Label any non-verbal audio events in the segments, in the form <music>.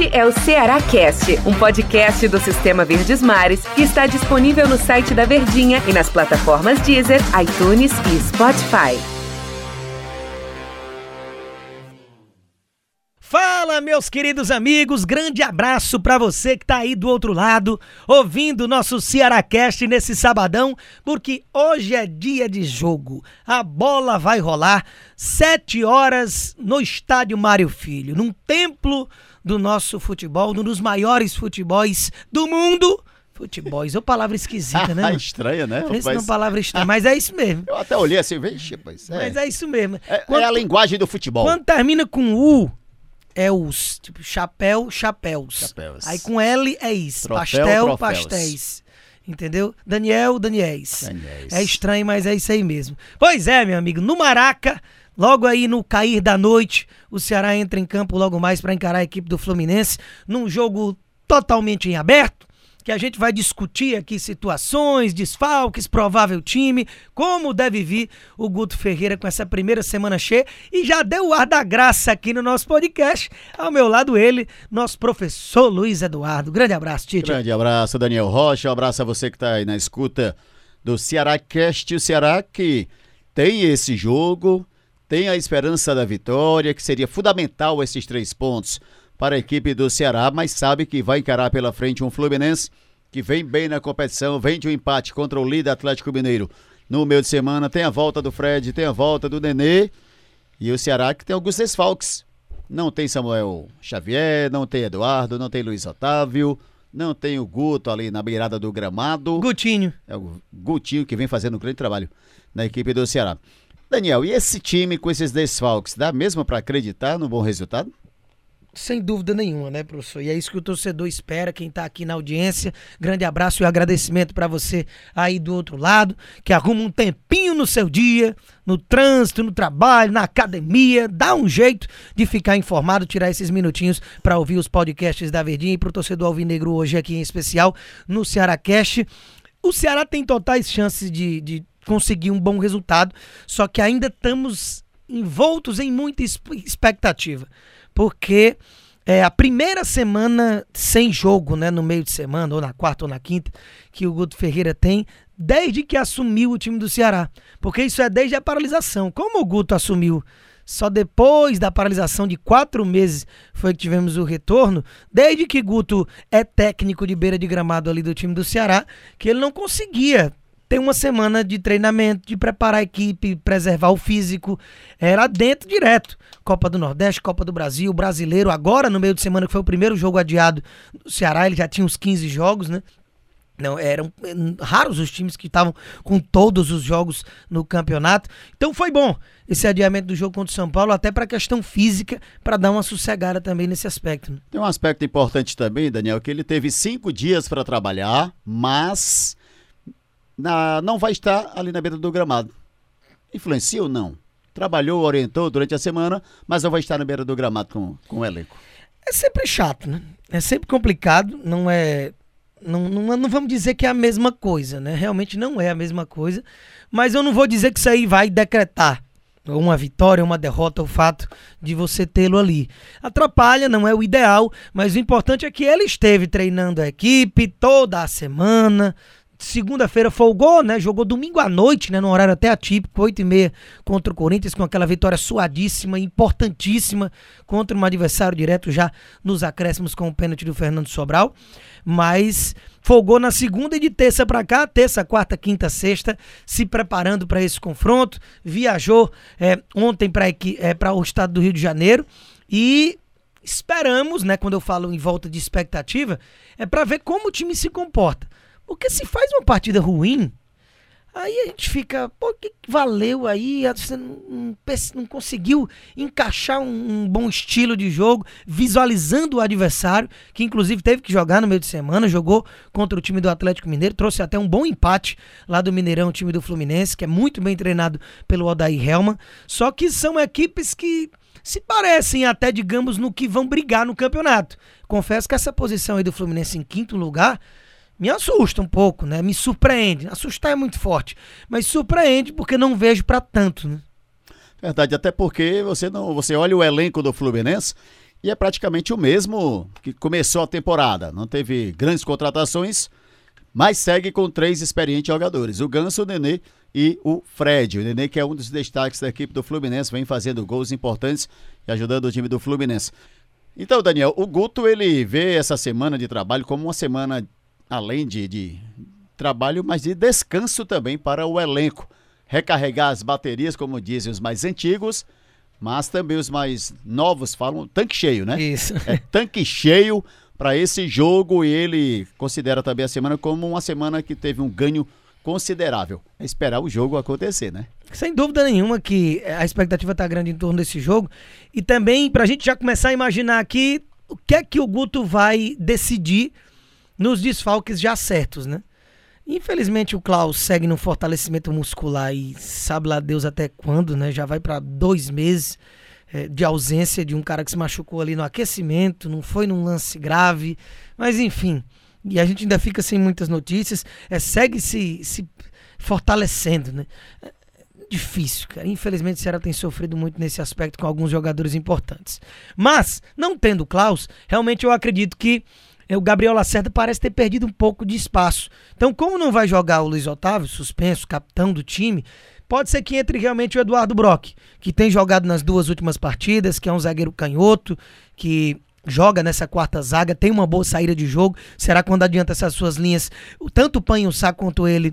Este é o Ceará Cast, um podcast do Sistema Verdes Mares que está disponível no site da Verdinha e nas plataformas Deezer, iTunes e Spotify. Fala, meus queridos amigos, grande abraço para você que tá aí do outro lado, ouvindo o nosso Cearacast nesse sabadão, porque hoje é dia de jogo. A bola vai rolar sete horas no estádio Mário Filho, num templo do nosso futebol, um dos maiores futebols do mundo. Futebols, é uma palavra esquisita, né? <laughs> Estranha, né? Pensa numa palavra estranha, mas é isso mesmo. Eu até olhei assim, vixe, rapaz. É. Mas é isso mesmo. É, Quando- é a linguagem do futebol. Quando termina com U, é os. Tipo, chapéu, chapéus. Chapéus. Aí com L é is. Troféu, Pastel, troféus. pastéis. Entendeu? Daniel, Daniéis. Daniéis. É estranho, mas é isso aí mesmo. Pois é, meu amigo. No Maraca, logo aí no cair da noite, o Ceará entra em campo logo mais para encarar a equipe do Fluminense num jogo totalmente em aberto. Que a gente vai discutir aqui situações, desfalques, provável time, como deve vir o Guto Ferreira com essa primeira semana cheia. E já deu o ar da graça aqui no nosso podcast. Ao meu lado, ele, nosso professor Luiz Eduardo. Grande abraço, Tite. Grande abraço, Daniel Rocha. Um abraço a você que está aí na escuta do Ceará Cast. O Ceará que tem esse jogo, tem a esperança da vitória, que seria fundamental esses três pontos para a equipe do Ceará, mas sabe que vai encarar pela frente um Fluminense que vem bem na competição, vem de um empate contra o líder Atlético Mineiro no meio de semana. Tem a volta do Fred, tem a volta do Nenê e o Ceará que tem alguns desfalques. Não tem Samuel Xavier, não tem Eduardo, não tem Luiz Otávio, não tem o Guto ali na beirada do gramado. Gutinho. É o Gutinho que vem fazendo um grande trabalho na equipe do Ceará. Daniel, e esse time com esses desfalques, dá mesmo para acreditar no bom resultado? Sem dúvida nenhuma, né, professor? E é isso que o torcedor espera, quem tá aqui na audiência. Grande abraço e agradecimento para você aí do outro lado, que arruma um tempinho no seu dia, no trânsito, no trabalho, na academia, dá um jeito de ficar informado, tirar esses minutinhos para ouvir os podcasts da Verdinha e pro torcedor alvinegro hoje aqui em especial no Ceará Cast. O Ceará tem totais chances de, de conseguir um bom resultado, só que ainda estamos envoltos em muita expectativa, porque é a primeira semana sem jogo, né, no meio de semana, ou na quarta ou na quinta, que o Guto Ferreira tem, desde que assumiu o time do Ceará. Porque isso é desde a paralisação. Como o Guto assumiu só depois da paralisação de quatro meses foi que tivemos o retorno, desde que Guto é técnico de beira de gramado ali do time do Ceará, que ele não conseguia ter uma semana de treinamento, de preparar a equipe, preservar o físico. Era dentro direto. Copa do Nordeste, Copa do Brasil, Brasileiro. Agora, no meio de semana, que foi o primeiro jogo adiado do Ceará, ele já tinha uns 15 jogos, né? Não, eram eh, raros os times que estavam com todos os jogos no campeonato. Então foi bom esse adiamento do jogo contra o São Paulo, até para a questão física, para dar uma sossegada também nesse aspecto. né? Tem um aspecto importante também, Daniel, que ele teve cinco dias para trabalhar, mas na- não vai estar ali na beira do gramado. Influencia ou não? Trabalhou, orientou durante a semana, mas não vai estar na beira do gramado com, com o elenco. É sempre chato, né? É sempre complicado, não é. Não, não, não vamos dizer que é a mesma coisa, né? Realmente não é a mesma coisa. Mas eu não vou dizer que isso aí vai decretar uma vitória, uma derrota, o fato de você tê-lo ali. Atrapalha, não é o ideal, mas o importante é que ele esteve treinando a equipe toda a semana. Segunda-feira folgou, né? Jogou domingo à noite, né? No horário até atípico, 8 e meia contra o Corinthians, com aquela vitória suadíssima, importantíssima contra um adversário direto já nos acréscimos com o pênalti do Fernando Sobral. Mas folgou na segunda e de terça pra cá, terça, quarta, quinta, sexta, se preparando para esse confronto. Viajou é, ontem para o estado do Rio de Janeiro e esperamos, né? Quando eu falo em volta de expectativa, é para ver como o time se comporta. Porque se faz uma partida ruim, aí a gente fica, pô, que valeu aí? Você não, não conseguiu encaixar um, um bom estilo de jogo, visualizando o adversário, que inclusive teve que jogar no meio de semana, jogou contra o time do Atlético Mineiro, trouxe até um bom empate lá do Mineirão, o time do Fluminense, que é muito bem treinado pelo Odair Helman. Só que são equipes que se parecem até, digamos, no que vão brigar no campeonato. Confesso que essa posição aí do Fluminense em quinto lugar me assusta um pouco, né? Me surpreende. Assustar é muito forte, mas surpreende porque não vejo pra tanto, né? Verdade, até porque você não, você olha o elenco do Fluminense e é praticamente o mesmo que começou a temporada. Não teve grandes contratações, mas segue com três experientes jogadores: o Ganso, o Nenê e o Fred. O Nenê, que é um dos destaques da equipe do Fluminense, vem fazendo gols importantes e ajudando o time do Fluminense. Então, Daniel, o Guto ele vê essa semana de trabalho como uma semana além de, de trabalho, mas de descanso também para o elenco. Recarregar as baterias, como dizem os mais antigos, mas também os mais novos falam tanque cheio, né? Isso. É tanque cheio para esse jogo e ele considera também a semana como uma semana que teve um ganho considerável. É esperar o jogo acontecer, né? Sem dúvida nenhuma que a expectativa está grande em torno desse jogo. E também para a gente já começar a imaginar aqui o que é que o Guto vai decidir nos desfalques já certos, né? Infelizmente o Klaus segue no fortalecimento muscular e sabe lá Deus até quando, né? Já vai para dois meses é, de ausência de um cara que se machucou ali no aquecimento, não foi num lance grave, mas enfim. E a gente ainda fica sem muitas notícias, é, segue se, se fortalecendo, né? É difícil, cara. Infelizmente o Ceará tem sofrido muito nesse aspecto com alguns jogadores importantes. Mas, não tendo Klaus, realmente eu acredito que o Gabriel Lacerda parece ter perdido um pouco de espaço. Então, como não vai jogar o Luiz Otávio, suspenso, capitão do time, pode ser que entre realmente o Eduardo Brock, que tem jogado nas duas últimas partidas, que é um zagueiro canhoto, que joga nessa quarta zaga, tem uma boa saída de jogo. Será quando adianta essas suas linhas, tanto o Panho Sá quanto ele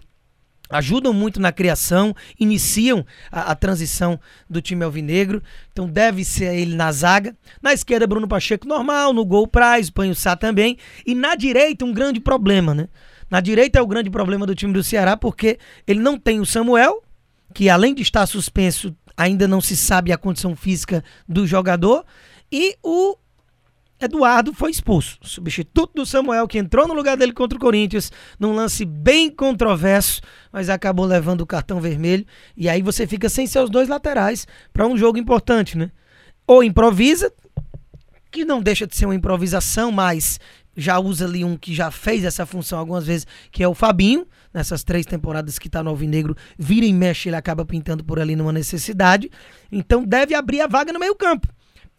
ajudam muito na criação, iniciam a, a, transição do time alvinegro. Então deve ser ele na zaga. Na esquerda, Bruno Pacheco normal, no gol Praz, Panho Sá também. E na direita, um grande problema, né? Na direita é o grande problema do time do Ceará, porque ele não tem o Samuel, que além de estar suspenso, ainda não se sabe a condição física do jogador, e o Eduardo foi expulso, substituto do Samuel, que entrou no lugar dele contra o Corinthians, num lance bem controverso, mas acabou levando o cartão vermelho. E aí você fica sem seus dois laterais para um jogo importante, né? Ou improvisa, que não deixa de ser uma improvisação, mas já usa ali um que já fez essa função algumas vezes, que é o Fabinho. Nessas três temporadas que está no Alvinegro, vira e mexe, ele acaba pintando por ali numa necessidade. Então deve abrir a vaga no meio-campo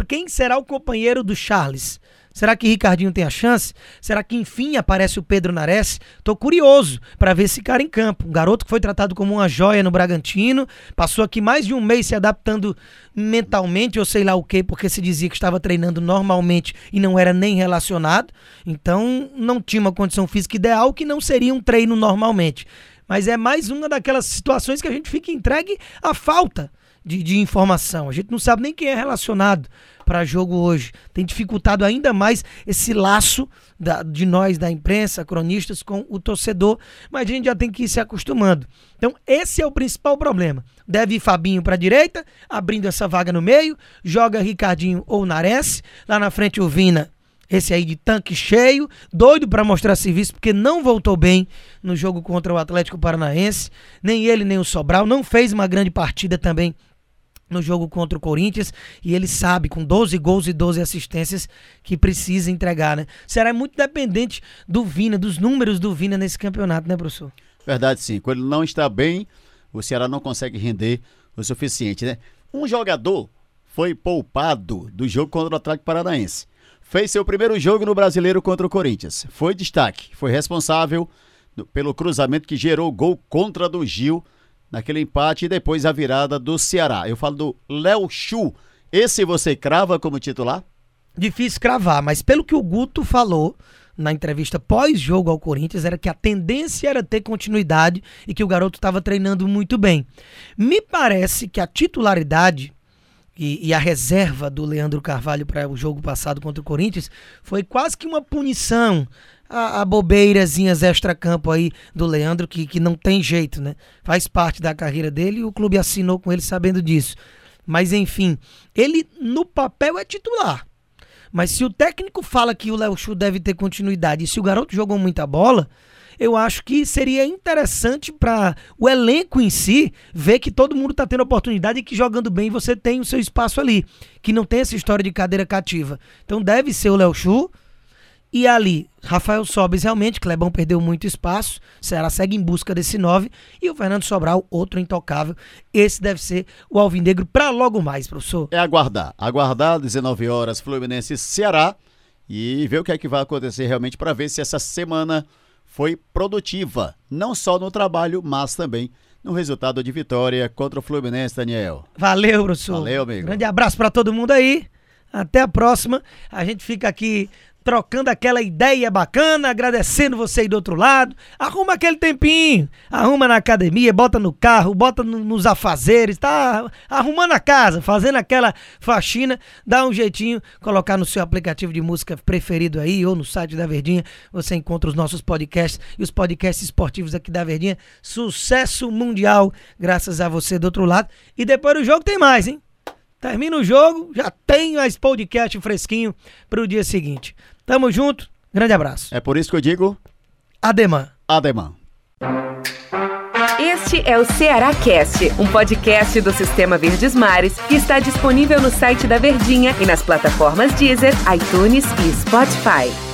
quem será o companheiro do Charles? Será que Ricardinho tem a chance? Será que enfim aparece o Pedro Nares? Tô curioso para ver esse cara em campo. Um garoto que foi tratado como uma joia no Bragantino, passou aqui mais de um mês se adaptando mentalmente ou sei lá o que, porque se dizia que estava treinando normalmente e não era nem relacionado. Então não tinha uma condição física ideal que não seria um treino normalmente. Mas é mais uma daquelas situações que a gente fica entregue à falta de, de informação. A gente não sabe nem quem é relacionado para jogo hoje. Tem dificultado ainda mais esse laço da, de nós, da imprensa, cronistas, com o torcedor, mas a gente já tem que ir se acostumando. Então, esse é o principal problema. Deve ir Fabinho para a direita, abrindo essa vaga no meio, joga Ricardinho ou Nares, lá na frente o Vina esse aí de tanque cheio, doido para mostrar serviço, porque não voltou bem no jogo contra o Atlético Paranaense. Nem ele, nem o Sobral. Não fez uma grande partida também no jogo contra o Corinthians e ele sabe, com 12 gols e 12 assistências, que precisa entregar, né? Será muito dependente do Vina, dos números do Vina nesse campeonato, né, professor? Verdade, sim. Quando ele não está bem, o Ceará não consegue render o suficiente, né? Um jogador foi poupado do jogo contra o Atlético Paranaense. Fez seu primeiro jogo no Brasileiro contra o Corinthians. Foi destaque, foi responsável pelo cruzamento que gerou gol contra do Gil naquele empate e depois a virada do Ceará. Eu falo do Léo Chu. Esse você crava como titular? Difícil cravar, mas pelo que o Guto falou na entrevista pós-jogo ao Corinthians, era que a tendência era ter continuidade e que o garoto estava treinando muito bem. Me parece que a titularidade e, e, a reserva do Leandro Carvalho para o jogo passado contra o Corinthians foi quase que uma punição a, a bobeirazinhas extra-campo aí do Leandro, que, que não tem jeito, né? Faz parte da carreira dele e o clube assinou com ele sabendo disso. Mas enfim, ele no papel é titular. Mas se o técnico fala que o Léo Chu deve ter continuidade e se o garoto jogou muita bola, eu acho que seria interessante para o elenco em si ver que todo mundo está tendo oportunidade e que jogando bem você tem o seu espaço ali, que não tem essa história de cadeira cativa. Então deve ser o Léo Chu E ali, Rafael Sobes realmente, Clebão perdeu muito espaço, Ceará segue em busca desse 9 e o Fernando Sobral, outro intocável. Esse deve ser o Alvinegro para logo mais, professor. É aguardar, aguardar 19 horas Fluminense Ceará e ver o que é que vai acontecer realmente para ver se essa semana foi produtiva, não só no trabalho, mas também no resultado de vitória contra o Fluminense, Daniel. Valeu, professor. Valeu, amigo. Grande abraço para todo mundo aí. Até a próxima. A gente fica aqui trocando aquela ideia bacana, agradecendo você aí do outro lado. Arruma aquele tempinho, arruma na academia, bota no carro, bota no, nos afazeres, tá arrumando a casa, fazendo aquela faxina, dá um jeitinho, colocar no seu aplicativo de música preferido aí ou no site da Verdinha, você encontra os nossos podcasts e os podcasts esportivos aqui da Verdinha. Sucesso mundial, graças a você do outro lado. E depois do jogo tem mais, hein? Termina o jogo, já tem mais podcast fresquinho para o dia seguinte. Tamo junto, grande abraço. É por isso que eu digo. Ademã. Ademã. Este é o Ceará Cast, um podcast do Sistema Verdes Mares que está disponível no site da Verdinha e nas plataformas Deezer, iTunes e Spotify.